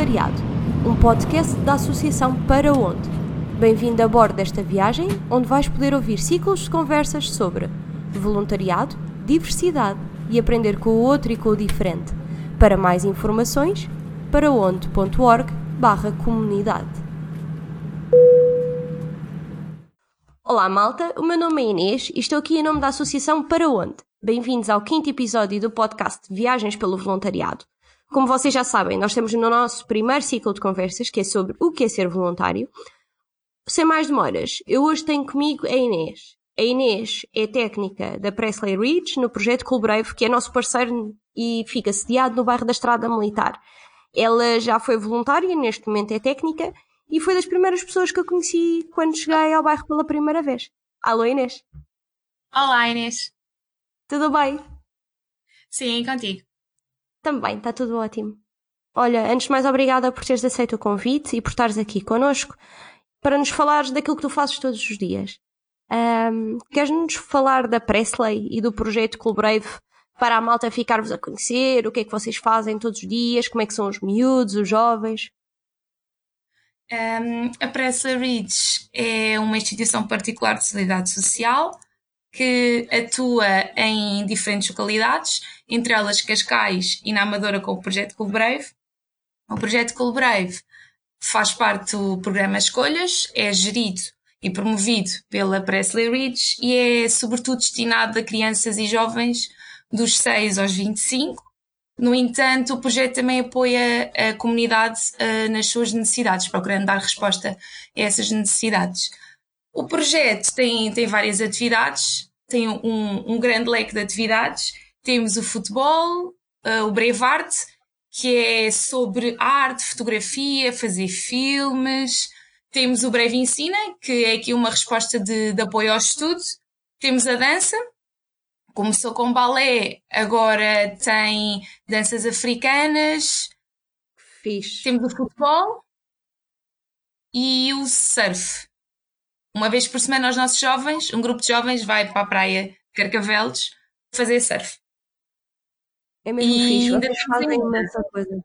Voluntariado, um podcast da Associação Para Onde. Bem-vindo a bordo desta viagem, onde vais poder ouvir ciclos de conversas sobre voluntariado, diversidade e aprender com o outro e com o diferente. Para mais informações, paraonde.org barra comunidade. Olá malta, o meu nome é Inês e estou aqui em nome da Associação Para Onde. Bem-vindos ao quinto episódio do podcast Viagens pelo Voluntariado. Como vocês já sabem, nós estamos no nosso primeiro ciclo de conversas, que é sobre o que é ser voluntário. Sem mais demoras, eu hoje tenho comigo a Inês. A Inês é técnica da Presley Ridge no projeto Coolbrave, que é nosso parceiro e fica sediado no bairro da Estrada Militar. Ela já foi voluntária, neste momento é técnica, e foi das primeiras pessoas que eu conheci quando cheguei ao bairro pela primeira vez. Alô Inês? Olá Inês. Tudo bem? Sim, contigo. Também, está tudo ótimo. Olha, antes de mais, obrigada por teres aceito o convite e por estares aqui connosco para nos falares daquilo que tu fazes todos os dias. Um, Queres-nos falar da Presley e do projeto Cool Brave para a malta ficar-vos a conhecer? O que é que vocês fazem todos os dias? Como é que são os miúdos, os jovens? Um, a Presley Ridge é uma instituição particular de solidariedade social que atua em diferentes localidades, entre elas Cascais e na Amadora com o projeto Colbrave. O projeto Colbrave faz parte do programa Escolhas, é gerido e promovido pela Presley Ridge e é sobretudo destinado a crianças e jovens dos 6 aos 25. No entanto, o projeto também apoia a comunidade uh, nas suas necessidades, procurando dar resposta a essas necessidades. O projeto tem, tem várias atividades, tem um, um grande leque de atividades. Temos o futebol, uh, o Breve Art, que é sobre arte, fotografia, fazer filmes. Temos o Breve Ensina, que é aqui uma resposta de, de apoio ao estudo. Temos a dança, começou com balé, agora tem danças africanas. Fixe. Temos o futebol e o surf. Uma vez por semana, os nossos jovens, um grupo de jovens, vai para a praia Carcavelos fazer surf. É mesmo e fixe, vocês fazem imensa coisa.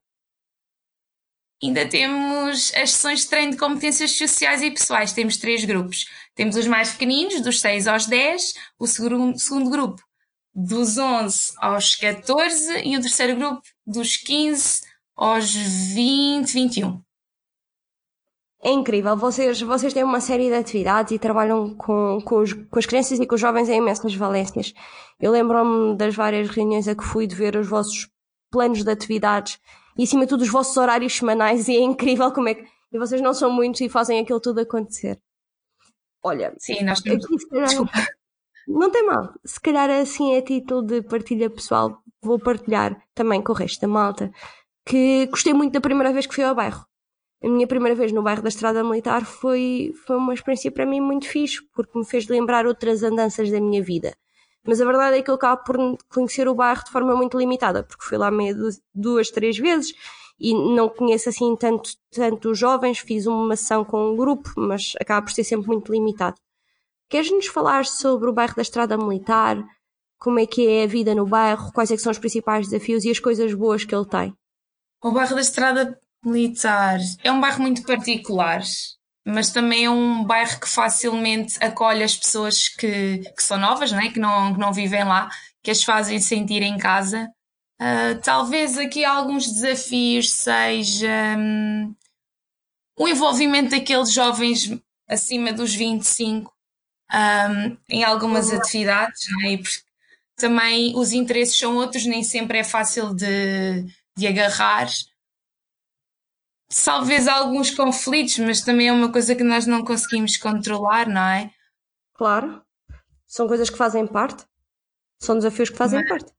Ainda temos as sessões de treino de competências sociais e pessoais. Temos três grupos. Temos os mais pequeninos, dos 6 aos 10, o segundo, segundo grupo dos 11 aos 14 e o terceiro grupo dos 15 aos 20, 21 é incrível. Vocês, vocês têm uma série de atividades e trabalham com, com, os, com as crianças e com os jovens em imensas valências. Eu lembro-me das várias reuniões a que fui de ver os vossos planos de atividades e, acima de tudo, os vossos horários semanais. E é incrível como é que. E vocês não são muitos e fazem aquilo tudo acontecer. Olha. Sim, nós temos. Aqui, calhar, não tem mal. Se calhar, assim, a título de partilha pessoal, vou partilhar também com o resto da malta que gostei muito da primeira vez que fui ao bairro a minha primeira vez no bairro da Estrada Militar foi, foi uma experiência para mim muito fixe, porque me fez lembrar outras andanças da minha vida. Mas a verdade é que eu acabo por conhecer o bairro de forma muito limitada, porque fui lá meio duas, três vezes e não conheço assim tanto, tanto os jovens, fiz uma ação com um grupo, mas acaba por ser sempre muito limitado. Queres-nos falar sobre o bairro da Estrada Militar? Como é que é a vida no bairro? Quais é são os principais desafios e as coisas boas que ele tem? O bairro da Estrada Militar é um bairro muito particular, mas também é um bairro que facilmente acolhe as pessoas que, que são novas, né? que, não, que não vivem lá, que as fazem sentir em casa. Uh, talvez aqui alguns desafios seja um, o envolvimento daqueles jovens acima dos 25 um, em algumas uhum. atividades, né? e também os interesses são outros, nem sempre é fácil de, de agarrar talvez alguns conflitos, mas também é uma coisa que nós não conseguimos controlar, não é? Claro. São coisas que fazem parte. São desafios que fazem mas, parte.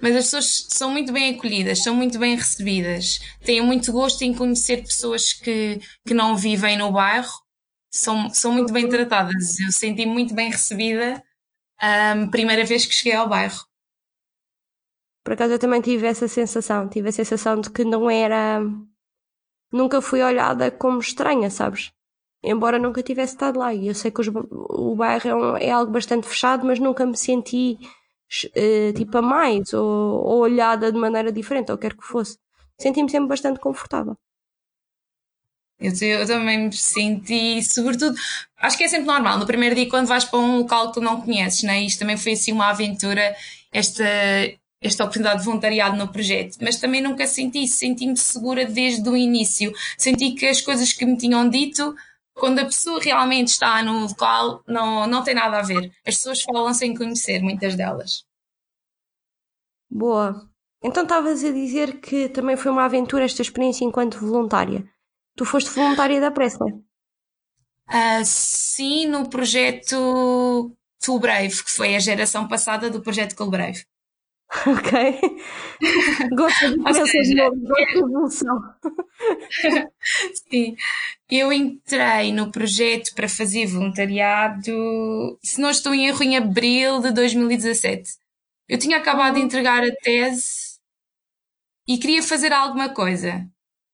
Mas as pessoas são muito bem acolhidas, são muito bem recebidas. Tenho muito gosto em conhecer pessoas que, que não vivem no bairro. São, são muito bem tratadas. Eu senti muito bem recebida a um, primeira vez que cheguei ao bairro. Por acaso eu também tive essa sensação. Tive a sensação de que não era nunca fui olhada como estranha, sabes? Embora nunca tivesse estado lá. E eu sei que os, o bairro é, um, é, algo bastante fechado, mas nunca me senti uh, tipo a mais ou, ou, olhada de maneira diferente, ou quer que fosse. senti-me sempre bastante confortável. Eu, eu, também me senti, sobretudo, acho que é sempre normal, no primeiro dia quando vais para um local que tu não conheces, né? isto também foi assim uma aventura, esta, esta oportunidade de voluntariado no projeto, mas também nunca senti isso, senti-me segura desde o início, senti que as coisas que me tinham dito, quando a pessoa realmente está no local, não, não tem nada a ver. As pessoas falam sem conhecer, muitas delas. Boa. Então estavas a dizer que também foi uma aventura esta experiência enquanto voluntária. Tu foste voluntária da Presley? Uh, sim, no projeto Full Brave, que foi a geração passada do projeto Cool Brave. Ok. Gosto de gosto de evolução. Sim. Eu entrei no projeto para fazer voluntariado, se não estou em erro, em abril de 2017. Eu tinha acabado de uhum. entregar a tese e queria fazer alguma coisa.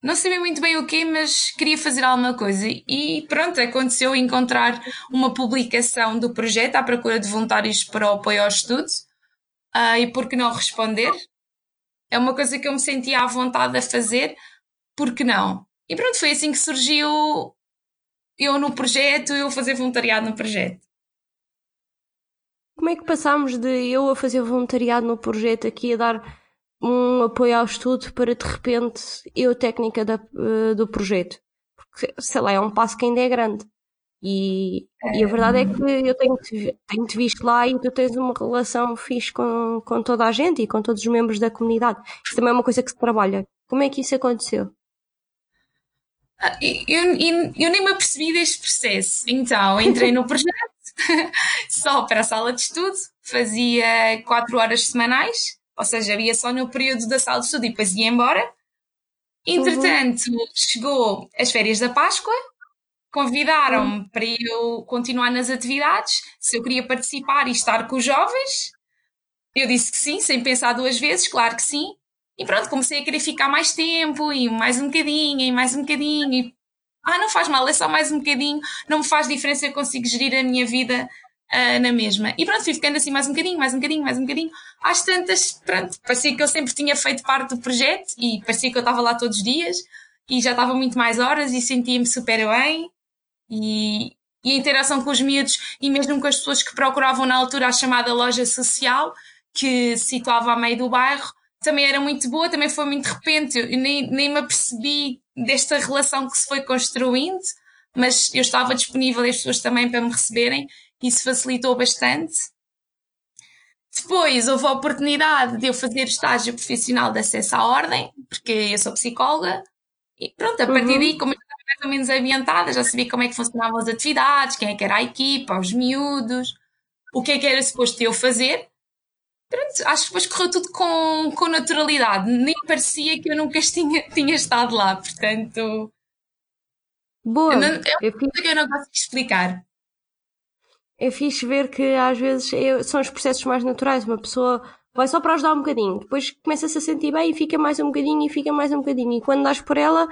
Não sabia muito bem o quê, mas queria fazer alguma coisa. E pronto, aconteceu encontrar uma publicação do projeto à procura de voluntários para o apoio ao estudo. Uh, e por que não responder? É uma coisa que eu me sentia à vontade a fazer, por que não? E pronto, foi assim que surgiu eu no projeto, eu fazer voluntariado no projeto. Como é que passámos de eu a fazer voluntariado no projeto aqui a dar um apoio ao estudo para de repente eu técnica da, uh, do projeto? Porque, sei lá, é um passo que ainda é grande. E, e a verdade é que eu tenho-te tenho -te visto lá e tu tens uma relação fixe com, com toda a gente e com todos os membros da comunidade. Isso também é uma coisa que se trabalha. Como é que isso aconteceu? Ah, eu, eu, eu, nem me apercebi deste processo. Então, entrei no projeto só para a sala de estudo, fazia quatro horas semanais, ou seja, havia só no período da sala de estudo e depois ia embora. Entretanto, uhum. chegou as férias da Páscoa, convidaram-me uhum. para eu continuar nas atividades, se eu queria participar e estar com os jovens. Eu disse que sim, sem pensar duas vezes, claro que sim. E pronto, comecei a querer ficar mais tempo, e mais um bocadinho, e mais um bocadinho. E, ah, não faz mal, é só mais um bocadinho, não me faz diferença, eu consigo gerir a minha vida uh, na mesma. E pronto, fui ficando assim mais um bocadinho, mais um bocadinho, mais um bocadinho. Às tantas, pronto, parecia que eu sempre tinha feito parte do projeto e parecia que eu estava lá todos os dias e já estava muito mais horas e sentia-me super bem. E, e a interação com os miúdos e mesmo com as pessoas que procuravam na altura a chamada loja social, que se situava a meio do bairro, também era muito boa, também foi muito de repente, eu nem, nem me apercebi desta relação que se foi construindo, mas eu estava disponível e as pessoas também para me receberem, isso facilitou bastante. Depois houve a oportunidade de eu fazer estágio profissional de acesso à ordem, porque eu sou psicóloga, e pronto, a partir uhum. daí, como eu mais ou menos ambientada, já sabia como é que funcionavam as atividades, quem é que era a equipa, os miúdos, o que é que era suposto eu fazer, Pronto, acho que depois correu tudo com, com naturalidade. Nem parecia que eu nunca tinha, tinha estado lá, portanto. Boa! Eu não, é uma coisa que eu não gosto de explicar. É fixe ver que às vezes é, são os processos mais naturais. Uma pessoa vai só para ajudar um bocadinho, depois começa-se a sentir bem e fica mais um bocadinho e fica mais um bocadinho. E quando dás por ela,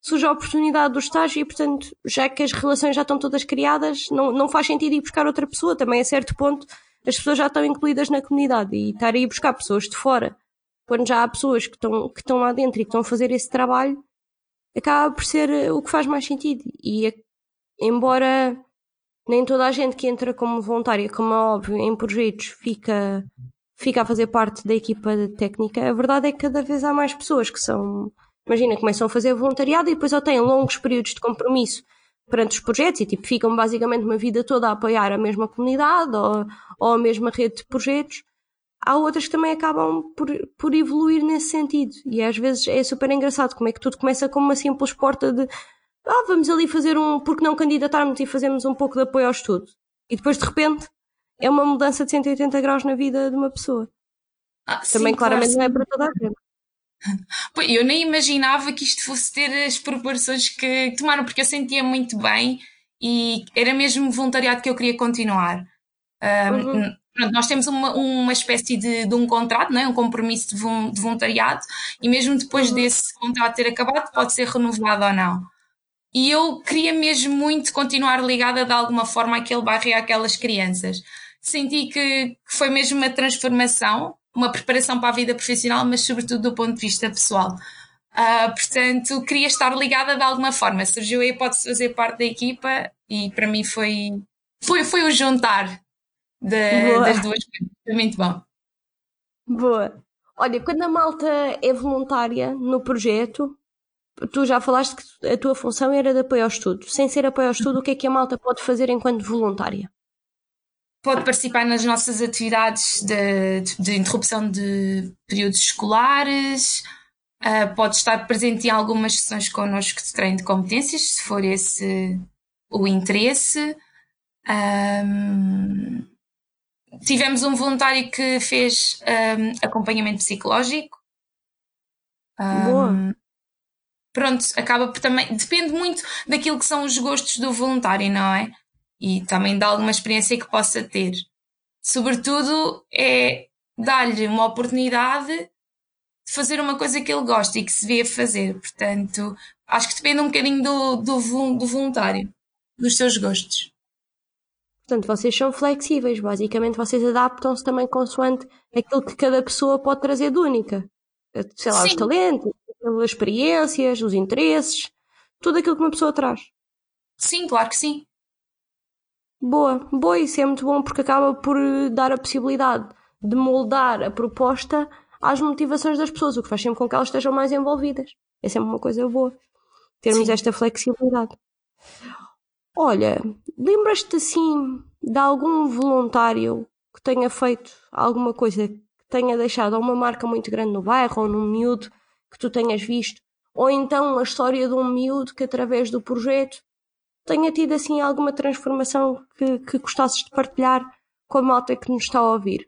surge a oportunidade do estágio e, portanto, já que as relações já estão todas criadas, não, não faz sentido ir buscar outra pessoa. Também a certo ponto as pessoas já estão incluídas na comunidade e estar aí buscar pessoas de fora, quando já há pessoas que estão, que estão lá dentro e que estão a fazer esse trabalho, acaba por ser eh, o que faz mais sentido. E embora nem toda a gente que entra como voluntária, como é óbvio, em projetos, fica, fica a fazer parte da equipa técnica, a verdade é que cada vez há mais pessoas que são. Imagina, começam a fazer voluntariado e depois ou têm longos períodos de compromisso perante os projetos e tipo, ficam basicamente uma vida toda a apoiar a mesma comunidade ou, ou a mesma rede de projetos. Há outras que também acabam por, por evoluir nesse sentido. E às vezes é super engraçado como é que tudo começa como uma simples porta de ah, vamos ali fazer um, porque não candidatarmos e fazemos um pouco de apoio ao estudo. E depois de repente é uma mudança de 180 graus na vida de uma pessoa. Ah, também sim, claramente claro, não é para toda a gente. Eu nem imaginava que isto fosse ter as proporções que tomaram, porque eu sentia muito bem e era mesmo voluntariado que eu queria continuar. Um, uhum. pronto, nós temos uma, uma espécie de, de um contrato, não é? um compromisso de, de voluntariado, e mesmo depois uhum. desse contrato ter acabado, pode ser renovado ou não. E eu queria mesmo muito continuar ligada de alguma forma àquele bairro e àquelas crianças. Senti que, que foi mesmo uma transformação uma preparação para a vida profissional, mas sobretudo do ponto de vista pessoal. Uh, portanto, queria estar ligada de alguma forma. Surgiu a hipótese de fazer parte da equipa e para mim foi, foi, foi o juntar de, das duas coisas. Foi muito bom. Boa. Olha, quando a malta é voluntária no projeto, tu já falaste que a tua função era de apoio ao estudo. Sem ser apoio ao estudo, o que é que a malta pode fazer enquanto voluntária? Pode participar nas nossas atividades de, de, de interrupção de períodos escolares, uh, pode estar presente em algumas sessões connosco de treino de competências, se for esse o interesse. Um, tivemos um voluntário que fez um, acompanhamento psicológico. Um, Boa. Pronto, acaba por também. Depende muito daquilo que são os gostos do voluntário, não é? E também de alguma experiência que possa ter. Sobretudo é dar-lhe uma oportunidade de fazer uma coisa que ele gosta e que se vê a fazer. Portanto, acho que depende um bocadinho do, do, do voluntário, dos seus gostos. Portanto, vocês são flexíveis, basicamente vocês adaptam-se também consoante aquilo que cada pessoa pode trazer de única. Sei lá, Sim. os talentos, as experiências, os interesses, tudo aquilo que uma pessoa traz. Sim, claro que sim. Boa, boa, isso é muito bom porque acaba por dar a possibilidade de moldar a proposta às motivações das pessoas, o que faz sempre com que elas estejam mais envolvidas. É sempre uma coisa boa, termos Sim. esta flexibilidade. Olha, lembras-te assim de algum voluntário que tenha feito alguma coisa que tenha deixado uma marca muito grande no bairro ou num miúdo que tu tenhas visto? Ou então a história de um miúdo que através do projeto tenha tido assim alguma transformação que, que gostasses de partilhar com a malta que nos está a ouvir?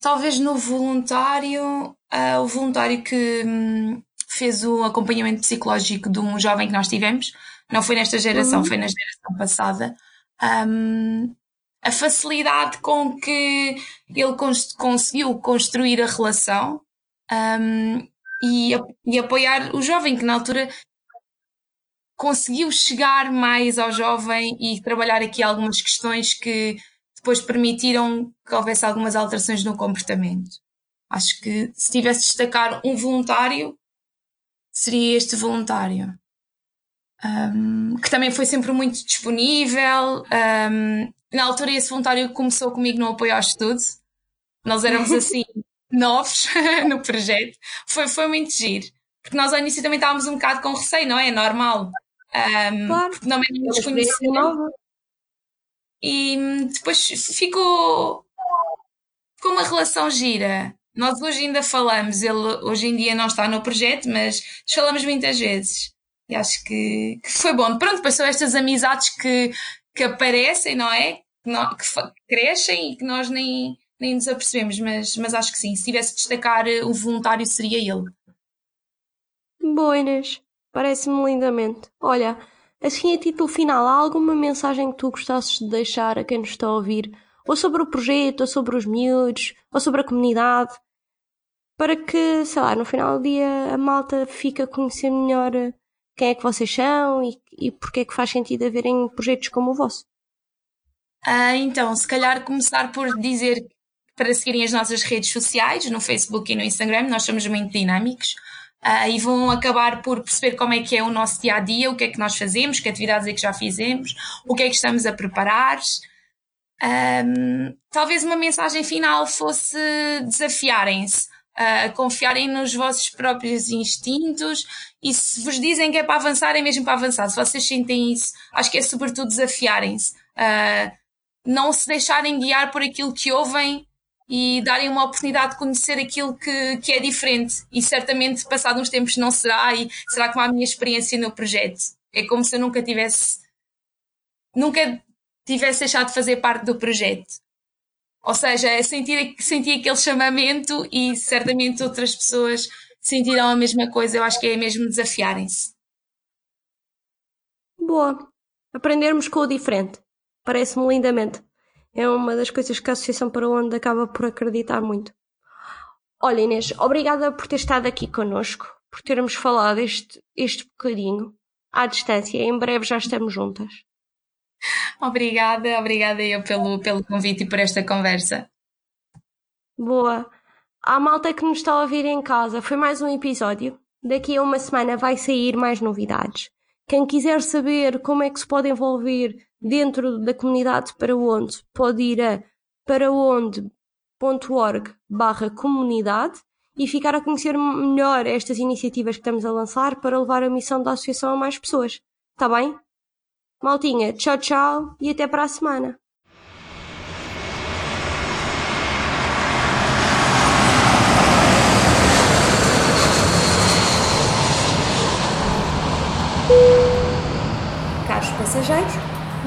Talvez no voluntário, uh, o voluntário que hum, fez o acompanhamento psicológico de um jovem que nós tivemos, não foi nesta geração, uhum. foi na geração passada. Um, a facilidade com que ele cons conseguiu construir a relação um, e, e, apoiar o jovem, que na altura conseguiu chegar mais ao jovem e trabalhar aqui algumas questões que depois permitiram que houvesse algumas alterações no comportamento. Acho que se tivesse de destacar um voluntário, seria este voluntário um, que também foi sempre muito disponível. Um, na altura, esse voluntário começou comigo no apoio ao estudo. Nós éramos assim, novos no projeto. Foi, foi muito giro. Porque nós ao início também estávamos um bocado com receio, não é? Normal. Um, claro. Porque não éramos desconhecidos. E depois ficou, ficou uma relação gira. Nós hoje ainda falamos, ele hoje em dia não está no projeto, mas falamos muitas vezes. E acho que, que foi bom. Pronto, depois são estas amizades que, que aparecem, não é? Que, não, que crescem e que nós nem, nem nos apercebemos, mas, mas acho que sim. Se tivesse de destacar eh, o voluntário, seria ele. Boa, Inês. Parece-me lindamente. Olha, assim a título final, há alguma mensagem que tu gostasses de deixar a quem nos está a ouvir? Ou sobre o projeto, ou sobre os miúdos, ou sobre a comunidade? Para que, sei lá, no final do dia a malta fique a conhecer melhor eh, quem é que vocês são e, e porque é que faz sentido haverem projetos como o vosso? Ah, então, se calhar começar por dizer para seguirem as nossas redes sociais, no Facebook e no Instagram, nós somos muito dinâmicos. Uh, e vão acabar por perceber como é que é o nosso dia a dia, o que é que nós fazemos, que atividades é que já fizemos, o que é que estamos a preparar. Um, talvez uma mensagem final fosse desafiarem-se, uh, confiarem nos vossos próprios instintos e se vos dizem que é para avançar, é mesmo para avançar. Se vocês sentem isso, acho que é sobretudo desafiarem-se. Uh, não se deixarem guiar por aquilo que ouvem e darem uma oportunidade de conhecer aquilo que, que é diferente. E certamente, passado uns tempos, não será. E será como a minha experiência no projeto. É como se eu nunca tivesse. Nunca tivesse deixado de fazer parte do projeto. Ou seja, sentir, sentir aquele chamamento e certamente outras pessoas sentiram a mesma coisa, eu acho que é mesmo desafiarem-se. Boa. Aprendermos com o diferente. Parece-me lindamente. É uma das coisas que a Associação para onde acaba por acreditar muito. Olha, Inês, obrigada por ter estado aqui connosco, por termos falado este, este bocadinho à distância. Em breve já estamos juntas. Obrigada, obrigada eu pelo, pelo convite e por esta conversa. Boa. À malta que nos está a ouvir em casa, foi mais um episódio. Daqui a uma semana vai sair mais novidades. Quem quiser saber como é que se pode envolver dentro da comunidade para onde, pode ir a paraonde.org barra comunidade e ficar a conhecer melhor estas iniciativas que estamos a lançar para levar a missão da associação a mais pessoas. Está bem? Maltinha, tchau, tchau e até para a semana. Caros passageiros,